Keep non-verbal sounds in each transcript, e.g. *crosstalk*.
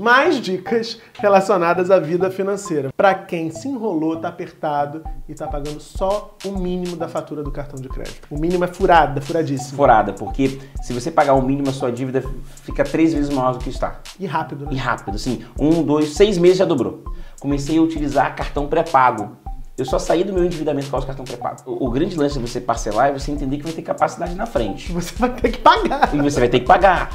mais dicas relacionadas à vida financeira. Para quem se enrolou, tá apertado e tá pagando só o mínimo da fatura do cartão de crédito. O mínimo é furada, furadíssimo. Furada, porque se você pagar o mínimo, a sua dívida fica três vezes maior do que está. E rápido, né? E rápido, assim, um, dois, seis meses já dobrou. Comecei a utilizar cartão pré-pago. Eu só saí do meu endividamento com o cartão pré-pago. O, o grande lance de você parcelar é você entender que vai ter capacidade na frente. Você vai ter que pagar. E você vai ter que pagar.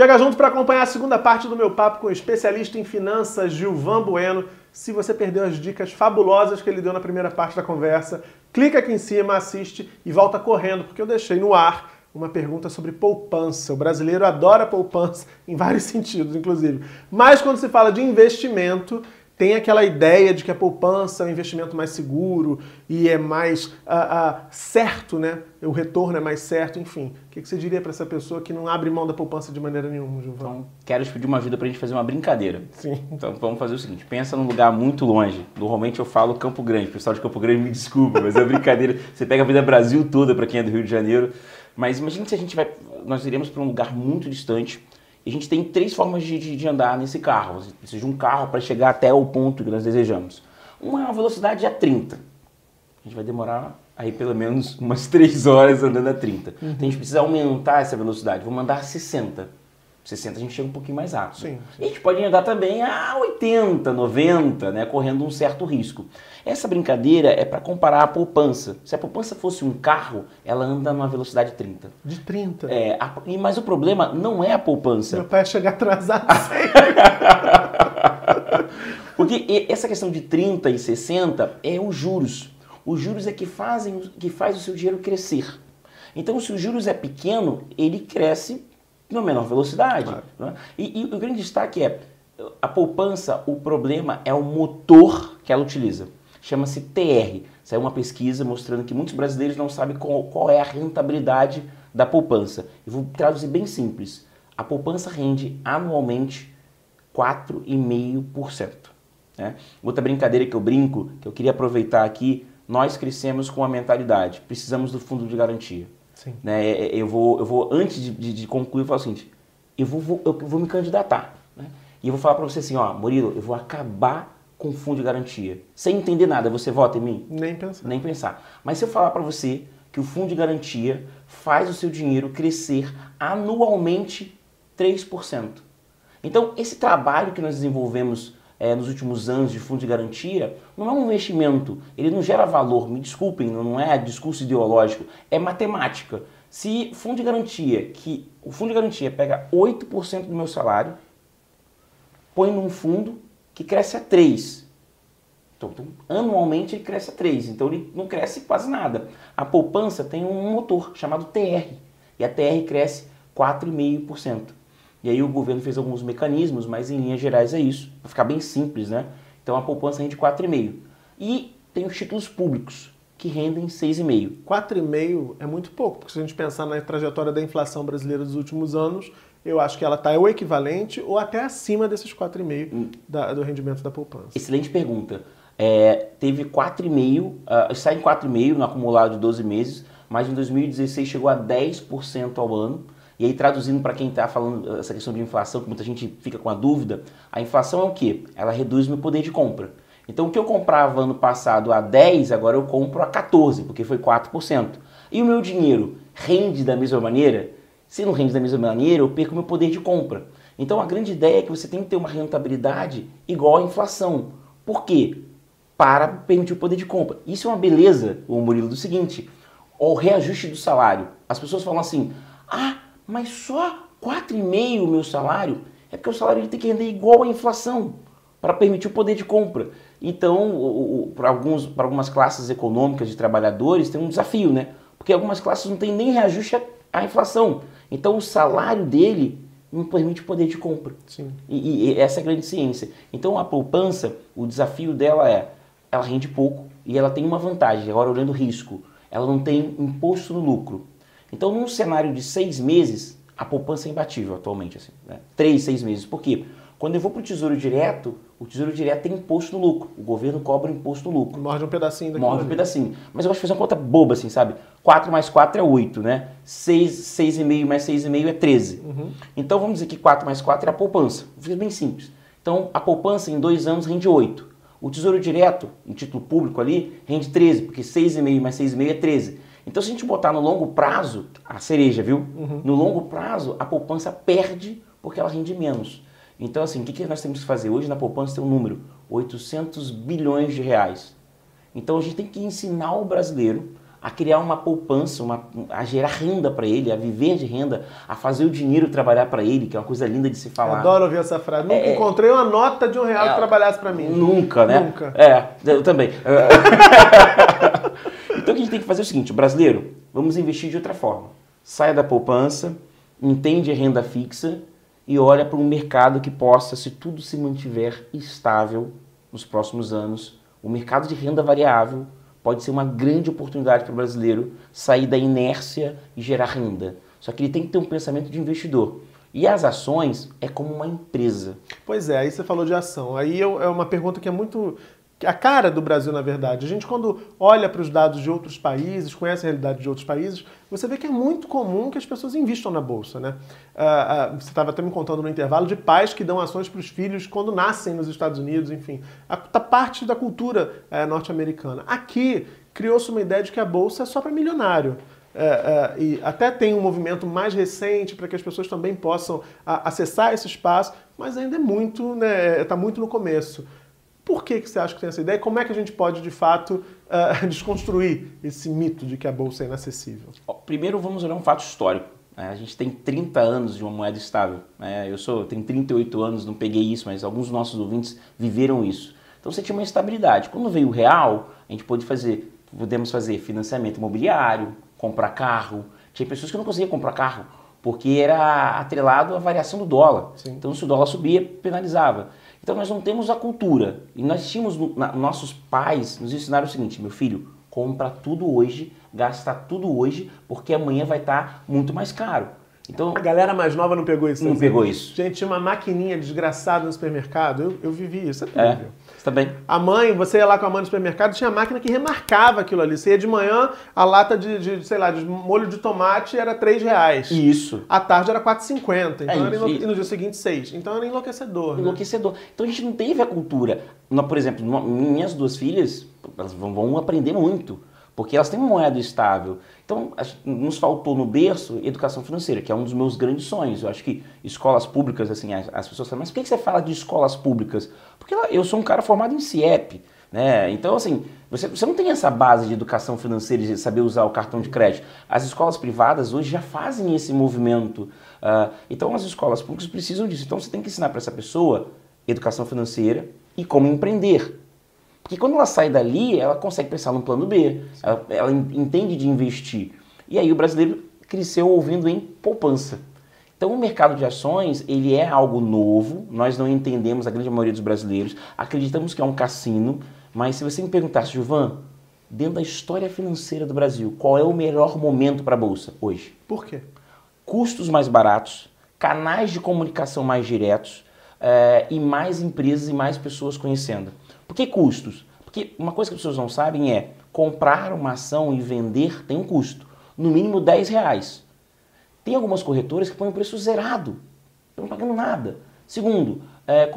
Chega junto para acompanhar a segunda parte do meu papo com o especialista em finanças Gilvan Bueno. Se você perdeu as dicas fabulosas que ele deu na primeira parte da conversa, clica aqui em cima, assiste e volta correndo, porque eu deixei no ar uma pergunta sobre poupança. O brasileiro adora poupança *laughs* em vários sentidos, inclusive. Mas quando se fala de investimento, tem aquela ideia de que a poupança é um investimento mais seguro e é mais uh, uh, certo, né? O retorno é mais certo, enfim. O que você diria para essa pessoa que não abre mão da poupança de maneira nenhuma, Gilvan? Então, quero te pedir uma ajuda para a gente fazer uma brincadeira. Sim. Então, vamos fazer o seguinte: pensa num lugar muito longe. Normalmente eu falo Campo Grande. O pessoal de Campo Grande me desculpa, mas é brincadeira. *laughs* Você pega a vida Brasil toda para quem é do Rio de Janeiro. Mas imagine se a gente vai. Nós iremos para um lugar muito distante e a gente tem três formas de, de, de andar nesse carro. Você precisa de um carro para chegar até o ponto que nós desejamos. Uma é velocidade a 30. A gente vai demorar aí pelo menos umas 3 horas andando a 30. Uhum. Então a gente precisa aumentar essa velocidade. Vamos andar a 60. 60 a gente chega um pouquinho mais rápido. Sim, sim. E a gente pode andar também a 80, 90, né, correndo um certo risco. Essa brincadeira é para comparar a poupança. Se a poupança fosse um carro, ela anda numa velocidade 30. De 30? É, a, mas o problema não é a poupança. Meu pai chega atrasado *laughs* *laughs* Porque essa questão de 30 e 60 é os juros. Os juros é que fazem que faz o seu dinheiro crescer. Então, se o juros é pequeno, ele cresce numa menor velocidade. Claro. Né? E, e, o grande destaque é a poupança, o problema é o motor que ela utiliza. Chama-se TR. Saiu uma pesquisa mostrando que muitos brasileiros não sabem qual, qual é a rentabilidade da poupança. Eu vou traduzir bem simples. A poupança rende anualmente 4,5%. Né? Outra brincadeira que eu brinco, que eu queria aproveitar aqui, nós crescemos com a mentalidade, precisamos do fundo de garantia. Sim. Né? É, é, eu, vou, eu vou, antes de, de, de concluir, eu falo o seguinte, eu vou, vou, eu vou me candidatar. Né? E eu vou falar para você assim, ó, Murilo, eu vou acabar com o fundo de garantia. Sem entender nada, você vota em mim? Nem pensar. Nem pensar. Mas se eu falar para você que o fundo de garantia faz o seu dinheiro crescer anualmente 3%. Então, esse trabalho que nós desenvolvemos é, nos últimos anos de fundo de garantia não é um investimento, ele não gera valor, me desculpem, não é discurso ideológico, é matemática. Se fundo de garantia, que o fundo de garantia pega 8% do meu salário, põe num fundo que cresce a 3%. Então, então, anualmente ele cresce a 3, então ele não cresce quase nada. A poupança tem um motor chamado TR, e a TR cresce 4,5%. E aí o governo fez alguns mecanismos, mas em linhas gerais é isso, para ficar bem simples, né? Então a poupança rende 4,5. E tem os títulos públicos, que rendem 6,5. 4,5 é muito pouco, porque se a gente pensar na trajetória da inflação brasileira dos últimos anos, eu acho que ela está o equivalente ou até acima desses 4,5 hum. do rendimento da poupança. Excelente pergunta. É, teve 4,5, uh, ah, está em 4,5 no acumulado de 12 meses, mas em 2016 chegou a 10% ao ano. E aí, traduzindo para quem está falando essa questão de inflação, que muita gente fica com a dúvida, a inflação é o quê? Ela reduz meu poder de compra. Então, o que eu comprava ano passado a 10, agora eu compro a 14, porque foi 4%. E o meu dinheiro rende da mesma maneira? Se não rende da mesma maneira, eu perco meu poder de compra. Então, a grande ideia é que você tem que ter uma rentabilidade igual à inflação. Por quê? Para permitir o poder de compra. Isso é uma beleza, o Murilo, do seguinte: o reajuste do salário. As pessoas falam assim: ah, mas só 4,5% o meu salário, é porque o salário tem que render igual à inflação para permitir o poder de compra. Então, para algumas classes econômicas de trabalhadores tem um desafio, né? Porque algumas classes não têm nem reajuste à inflação. Então, o salário dele não permite o poder de compra. Sim. E, e essa é a grande ciência. Então, a poupança, o desafio dela é, ela rende pouco e ela tem uma vantagem, agora olhando o risco, ela não tem imposto no lucro. Então, num cenário de seis meses, a poupança é imbatível atualmente. Assim, né? Três, seis meses. Por quê? Quando eu vou para o Tesouro Direto, o Tesouro Direto tem imposto no lucro. O governo cobra imposto no lucro. Morde um pedacinho daqui. Morde um pedacinho. Mas eu gosto de fazer uma conta boba, assim, sabe? 4 mais 4 é 8, né? 6, 6,5 mais 6,5 é 13. Uhum. Então vamos dizer que 4 mais 4 é a poupança. Fiz bem simples. Então a poupança em dois anos rende 8. O Tesouro Direto, em título público ali, rende 13, porque 6,5 mais 6,5 é 13. Então se a gente botar no longo prazo, a cereja, viu? Uhum. No longo prazo, a poupança perde porque ela rende menos. Então, assim, o que, que nós temos que fazer? Hoje na poupança tem um número, 800 bilhões de reais. Então a gente tem que ensinar o brasileiro a criar uma poupança, uma, a gerar renda para ele, a viver de renda, a fazer o dinheiro trabalhar para ele, que é uma coisa linda de se falar. Eu adoro ouvir essa frase. Nunca é, é. encontrei uma nota de um real é, que trabalhasse para mim. Nunca, né? Nunca. É, eu também. *laughs* então o que a gente tem que fazer é o seguinte, brasileiro, vamos investir de outra forma. Saia da poupança, entende a renda fixa e olha para um mercado que possa, se tudo se mantiver estável nos próximos anos, o mercado de renda variável pode ser uma grande oportunidade para o brasileiro sair da inércia e gerar renda. Só que ele tem que ter um pensamento de investidor. E as ações é como uma empresa. Pois é, aí você falou de ação. Aí é uma pergunta que é muito a cara do Brasil, na verdade. A gente, quando olha para os dados de outros países, conhece a realidade de outros países, você vê que é muito comum que as pessoas investam na Bolsa. Né? Uh, uh, você estava até me contando no intervalo de pais que dão ações para os filhos quando nascem nos Estados Unidos, enfim. Está parte da cultura uh, norte-americana. Aqui, criou-se uma ideia de que a Bolsa é só para milionário. É, é, e até tem um movimento mais recente para que as pessoas também possam a, acessar esse espaço, mas ainda é muito, né, está muito no começo. Por que, que você acha que tem essa ideia? Como é que a gente pode, de fato, uh, *laughs* desconstruir esse mito de que a Bolsa é inacessível? Primeiro, vamos olhar um fato histórico. Né? A gente tem 30 anos de uma moeda estável. Né? Eu sou, tenho 38 anos, não peguei isso, mas alguns dos nossos ouvintes viveram isso. Então você tinha uma estabilidade. Quando veio o real, a gente pôde fazer, podemos fazer financiamento imobiliário, comprar carro. Tinha pessoas que não conseguiam comprar carro porque era atrelado à variação do dólar. Sim. Então se o dólar subia, penalizava. Então nós não temos a cultura. E nós tínhamos, na, nossos pais nos ensinaram o seguinte, meu filho, compra tudo hoje, gasta tudo hoje, porque amanhã vai estar tá muito mais caro. Então, a galera mais nova não pegou isso. Não assim? pegou isso. Gente, tinha uma maquininha desgraçada no supermercado. Eu, eu vivi isso. Você é, você também. A mãe, você ia lá com a mãe no supermercado, tinha máquina que remarcava aquilo ali. Você ia de manhã, a lata de, de sei lá, de molho de tomate era 3 reais. Isso. À tarde era 4,50. Então é era E no dia seguinte, 6. Então era enlouquecedor. Né? Enlouquecedor. Né? Então a gente não teve a cultura. Por exemplo, minhas duas filhas, elas vão aprender muito porque elas têm uma moeda estável. Então, nos faltou no berço educação financeira, que é um dos meus grandes sonhos. Eu acho que escolas públicas, assim, as, as pessoas falam, mas por que você fala de escolas públicas? Porque eu sou um cara formado em CIEP, né? Então, assim, você, você não tem essa base de educação financeira, de saber usar o cartão de crédito. As escolas privadas hoje já fazem esse movimento. Uh, então, as escolas públicas precisam disso. Então, você tem que ensinar para essa pessoa educação financeira e como empreender. Porque quando ela sai dali, ela consegue pensar no plano B, ela, ela entende de investir. E aí o brasileiro cresceu ouvindo em poupança. Então o mercado de ações, ele é algo novo, nós não entendemos, a grande maioria dos brasileiros, acreditamos que é um cassino, mas se você me perguntasse, Gilvan, dentro da história financeira do Brasil, qual é o melhor momento para a Bolsa hoje? Por quê? Custos mais baratos, canais de comunicação mais diretos é, e mais empresas e mais pessoas conhecendo. Por que custos? Porque uma coisa que as pessoas não sabem é comprar uma ação e vender tem um custo, no mínimo 10 reais. Tem algumas corretoras que põem o preço zerado, não pagando nada. Segundo, é,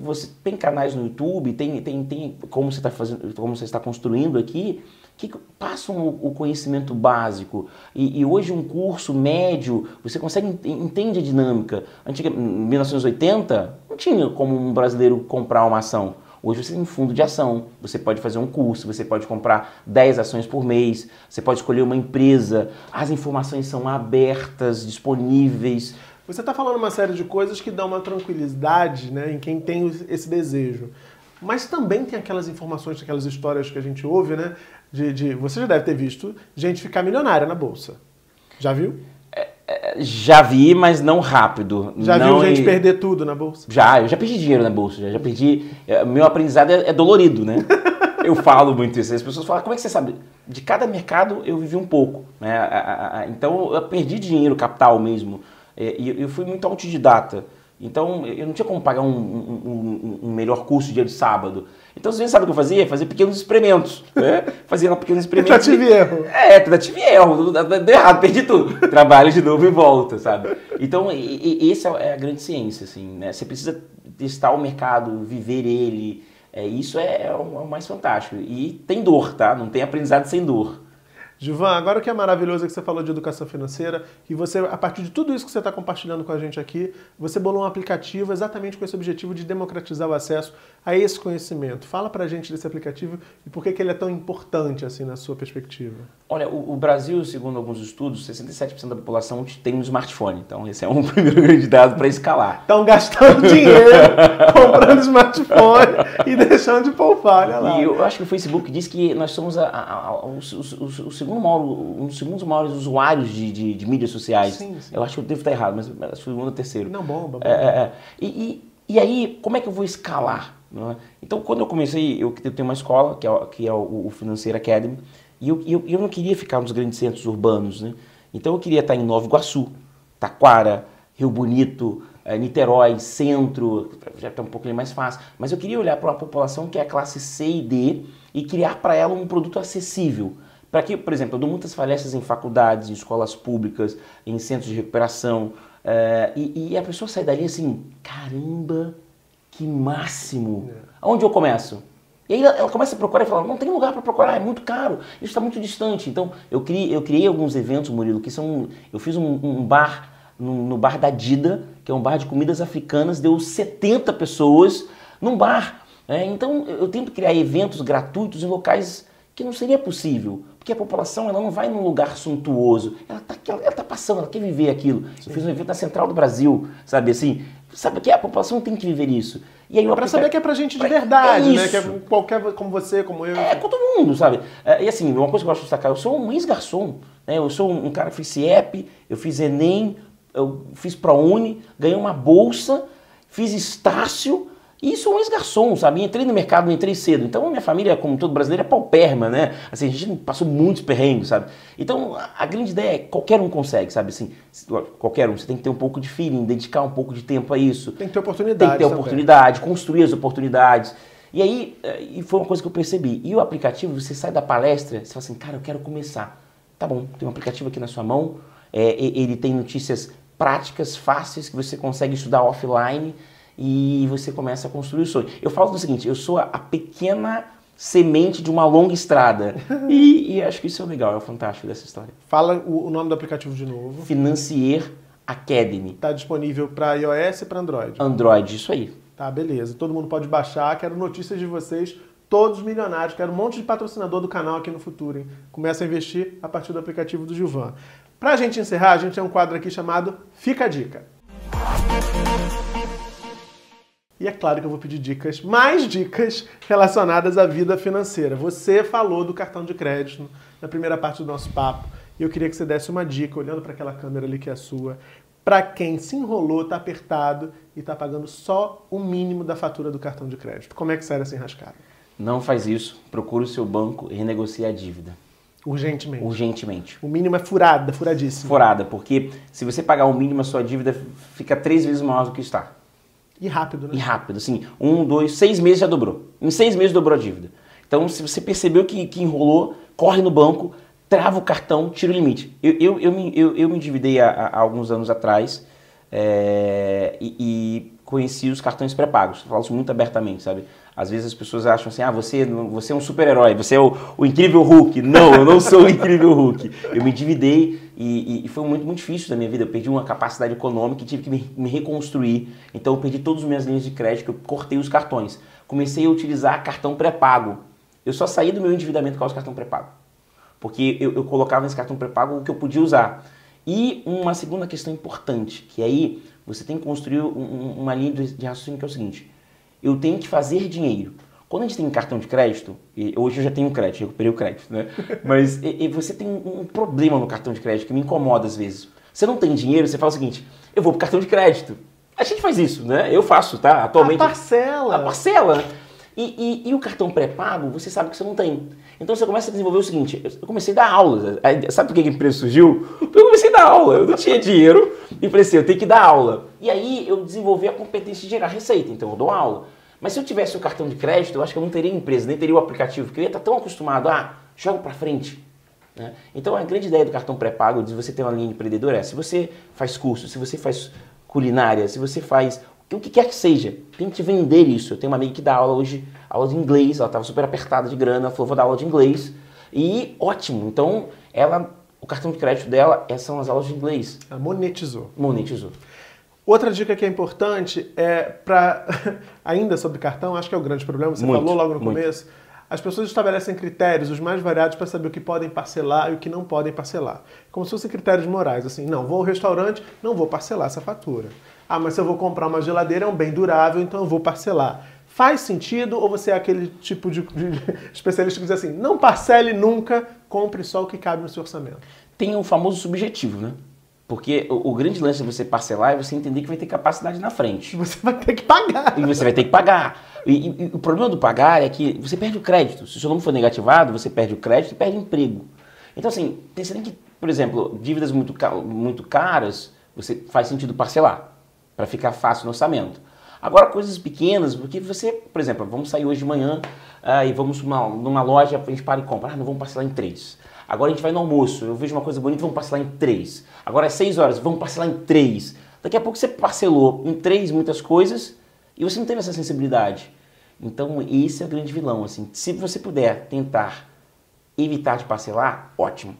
você tem canais no YouTube, tem, tem, tem como você está fazendo, como você está construindo aqui, que passam o, o conhecimento básico. E, e, hoje um curso médio, você consegue entende a dinâmica. Antiga, em 1980, não tinha como um brasileiro comprar uma ação. Hoje você tem um fundo de ação, você pode fazer um curso, você pode comprar 10 ações por mês, você pode escolher uma empresa, as informações são abertas, disponíveis. Você está falando uma série de coisas que dão uma tranquilidade né, em quem tem esse desejo. Mas também tem aquelas informações, aquelas histórias que a gente ouve, né? De, de, você já deve ter visto gente ficar milionária na bolsa. Já viu? Já vi, mas não rápido. Já não viu gente em... perder tudo na bolsa? Já, eu já perdi dinheiro na bolsa, já, já perdi. É, meu aprendizado é, é dolorido, né? *laughs* eu falo muito isso. As pessoas falam, como é que você sabe? De cada mercado eu vivi um pouco, né? Então eu perdi dinheiro, capital mesmo. É, e eu fui muito autodidata. Então, eu não tinha como pagar um, um, um, melhor curso dia de sábado. Então, vezes, sabe o que eu fazia? Fazer pequenos experimentos. Né? *laughs* Fazia pequenos experimentos. tentativa e erro. É, tentativa e erro. Deu errado, perdi tudo. Trabalho de novo e volta, sabe? Então, e, e, essa é a grande ciência, assim, né? Você precisa testar o mercado, viver ele. É, isso é, é o mais fantástico. E tem dor, tá? Não tem aprendizado sem dor. Gilvan, agora que é maravilhoso que você falou de educação financeira e você, a partir de tudo isso que você está compartilhando com a gente aqui, você bolou um aplicativo exatamente com esse objetivo de democratizar o acesso a esse conhecimento. Fala pra gente desse aplicativo e por que, que ele é tão importante assim na sua perspectiva. Olha, o, o Brasil, segundo alguns estudos, 67% da população tem um smartphone. Então, esse é um *laughs* primeiro grande dado para escalar. Estão gastando *laughs* dinheiro comprando smartphone e deixando de poupar, olha lá. E eu acho que o Facebook diz que nós somos a, a, a, o, o, o, segundo maior, um dos segundos maiores usuários de, de, de mídias sociais. Sim, sim. Eu acho que eu devo estar errado, mas acho que o segundo ou terceiro. Não, bomba. É, é, é. E, e, e aí, como é que eu vou escalar? É? Então, quando eu comecei, eu, eu tenho uma escola, que é, que é o, o Financeiro Academy, e eu, eu, eu não queria ficar nos grandes centros urbanos, né? Então eu queria estar em Nova Iguaçu, Taquara, Rio Bonito, é, Niterói, Centro, já está um pouquinho mais fácil. Mas eu queria olhar para uma população que é a classe C e D e criar para ela um produto acessível. Para que, por exemplo, eu dou muitas palestras em faculdades, em escolas públicas, em centros de recuperação, é, e, e, a pessoa sai dali assim, caramba, que máximo! É. Aonde eu começo? E aí ela começa a procurar e fala, não tem lugar para procurar, é muito caro, isso está muito distante. Então eu criei, eu criei alguns eventos, Murilo, que são. Eu fiz um, um bar no, no, bar da Dida, que é um bar de comidas africanas, deu 70 pessoas num bar. É, então eu tento criar eventos gratuitos em locais que não seria possível. Porque a população ela não vai num lugar suntuoso, ela está ela tá passando, ela quer viver aquilo. Sim. Eu fiz um evento na Central do Brasil, sabe assim? Sabe que a população tem que viver isso. E aí para saber que é pra gente de verdade, é né? Que é qualquer como você, como eu. É, com todo mundo, sabe? É, e assim, uma coisa que eu gosto de destacar, eu sou um ex-garçom, né? Eu sou um cara que fiz CIEP, eu fiz ENEM, eu fiz ProUni, ganhei uma bolsa, fiz Estácio, e sou um ex-garçom, sabe? Entrei no mercado, entrei cedo. Então, minha família, como todo brasileiro, é paupérrima, né? Assim, a gente passou muitos perrengues, sabe? Então, a grande ideia é que qualquer um consegue, sabe? Assim, qualquer um. Você tem que ter um pouco de feeling, dedicar um pouco de tempo a isso. Tem que ter oportunidade. Tem que ter oportunidade, também. construir as oportunidades. E aí, eh, e foi uma coisa que eu percebi. E o aplicativo, você sai da palestra, você fala assim, cara, eu quero começar. Tá bom, tem um aplicativo aqui na sua mão, é, ele tem notícias práticas, fáceis, que você consegue estudar offline e você começa a construir o sonho. Eu falo do seguinte, eu sou a pequena semente de uma longa estrada. *laughs* E, e acho que isso é legal, é fantástico dessa história. Fala o, o nome do aplicativo de novo. Financier Academy. Está disponível para iOS e para Android? Android, isso aí. Tá, beleza. Todo mundo pode baixar. Quero notícias de vocês, todos milionários. Quero um monte de patrocinador do canal aqui no futuro. Hein? Começa a investir a partir do aplicativo do Gilvan. Para a gente encerrar, a gente tem um quadro aqui chamado Fica a Dica. E é claro que eu vou pedir dicas, mais dicas relacionadas à vida financeira. Você falou do cartão de crédito na primeira parte do nosso papo. E eu queria que você desse uma dica, olhando para aquela câmera ali que é a sua, para quem se enrolou, está apertado e está pagando só o mínimo da fatura do cartão de crédito. Como é que sai essa enrascada? Não faz isso. Procure o seu banco e renegocie a dívida. Urgentemente. Urgentemente. O mínimo é furada, furadíssimo. Furada, porque se você pagar o mínimo, a sua dívida fica três vezes maior do que está. E rápido, né? E rápido, assim, um, dois, seis meses já dobrou. Em seis meses dobrou a dívida. Então, se você percebeu que, que enrolou, corre no banco, trava o cartão, tira o limite. Eu, eu, eu, me, eu, eu me endividei há, há alguns anos atrás é, e, e, conheci os cartões pré-pagos. Falo isso muito abertamente, sabe? Às vezes as pessoas acham assim, ah, você, você é um super-herói, você é o, o incrível Hulk. Não, eu não sou o incrível Hulk. Eu me endividei e, e, foi muito, muito difícil da minha vida. Eu perdi uma capacidade econômica e tive que me, me, reconstruir. Então eu perdi todas as minhas linhas de crédito, eu cortei os cartões. Comecei a utilizar cartão pré-pago. Eu só saí do meu endividamento com do cartão pré-pago. Porque eu, eu colocava nesse cartão pré-pago o que eu podia usar. E uma segunda questão importante, que aí você tem que construir um, uma linha de raciocínio que é o seguinte. Eu tenho que fazer dinheiro. Quando a gente tem cartão de crédito, e hoje eu já tenho crédito, recuperei o crédito, né? *laughs* Mas e, e você tem um problema no cartão de crédito que me incomoda às vezes. Você não tem dinheiro, você fala o seguinte: eu vou pro cartão de crédito. A gente faz isso, né? Eu faço, tá? Atualmente. A parcela. A parcela. E, e, e o cartão pré-pago, você sabe que você não tem. Então você começa a desenvolver o seguinte: eu comecei a dar aulas. Sabe por que a empresa surgiu? Porque eu comecei a dar aula. Eu não tinha dinheiro e pensei, eu tenho que dar aula. E aí eu desenvolvi a competência de gerar receita, então eu dou aula. Mas se eu tivesse o cartão de crédito, eu acho que eu não teria empresa, nem teria o aplicativo, porque eu ia estar tão acostumado a jogo para frente. Né? Então a grande ideia do cartão pré-pago de você ter uma linha de empreendedor é: se você faz curso, se você faz culinária, se você faz o que quer que seja, tente vender isso. Eu tenho uma amiga que dá aula hoje, aula de inglês, ela estava super apertada de grana, falou: vou dar aula de inglês. E ótimo. Então ela, o cartão de crédito dela são as aulas de inglês. Ela monetizou. Monetizou. Outra dica que é importante é para *laughs* ainda sobre cartão, acho que é o grande problema, você muito, falou logo no muito. começo. As pessoas estabelecem critérios os mais variados para saber o que podem parcelar e o que não podem parcelar. Como se fossem critérios morais, assim, não, vou ao restaurante, não vou parcelar essa fatura. Ah, mas se eu vou comprar uma geladeira, é um bem durável, então eu vou parcelar. Faz sentido ou você é aquele tipo de, de *laughs* especialista que diz assim, não parcele nunca, compre só o que cabe no seu orçamento? Tem o famoso subjetivo, né? Porque o, o, grande lance de você parcelar é você entender que vai ter capacidade na frente. *laughs* Você vai ter que pagar. E você vai ter que pagar. E, e, e o problema do pagar é que você perde o crédito. Se o seu nome for negativado, você perde o crédito e perde o emprego. Então, assim, tem que, por exemplo, dívidas muito, muito caras, você faz sentido parcelar, para ficar fácil no orçamento. Agora, coisas pequenas, porque você, por exemplo, vamos sair hoje de manhã uh, e vamos numa, numa loja, a gente para e compra. Ah, não vamos parcelar em três. Agora a gente vai no almoço, eu vejo uma coisa bonita, vamos parcelar em três. Agora é seis horas, vamos parcelar em três. Daqui a pouco você parcelou em três muitas coisas e você não teve essa sensibilidade. Então esse é o grande vilão. Assim. Se você puder tentar evitar de parcelar, ótimo.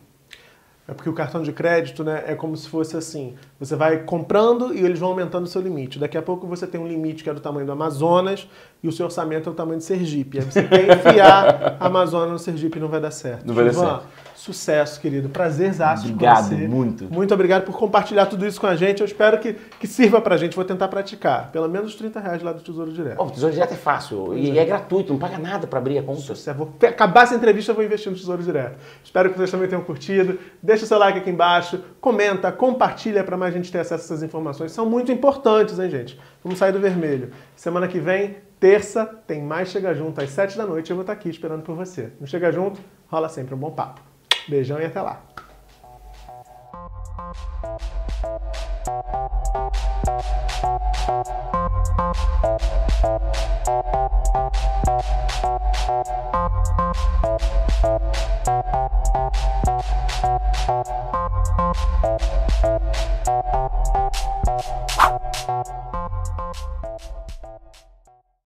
É porque o cartão de crédito né, é como se fosse assim: você vai comprando e eles vão aumentando o seu limite. Daqui a pouco você tem um limite que é do tamanho do Amazonas e o seu orçamento é do tamanho de Sergipe. Aí você quer enfiar a *laughs* Amazonas no Sergipe e não vai dar certo. Não vai dar certo. Sucesso, querido. Prazerzaço Obrigado, com você. muito. Muito obrigado por compartilhar tudo isso com a gente. Eu espero que, que sirva pra gente. Vou tentar praticar. Pelo menos 30 reais lá do Tesouro Direto. Oh, o Tesouro Direto é fácil. E é. é gratuito, não paga nada para abrir a conta. Sucesso. Vou acabar essa entrevista, eu vou investir no Tesouro Direto. Espero que vocês também tenham curtido. Deixa o seu like aqui embaixo, comenta, compartilha para mais gente ter acesso a essas informações. São muito importantes, hein, gente? Vamos sair do vermelho. Semana que vem, terça, tem mais Chega Junto às 7 da noite. Eu vou estar aqui esperando por você. No Chega Junto, rola sempre um bom papo. Beijão e até lá. Thank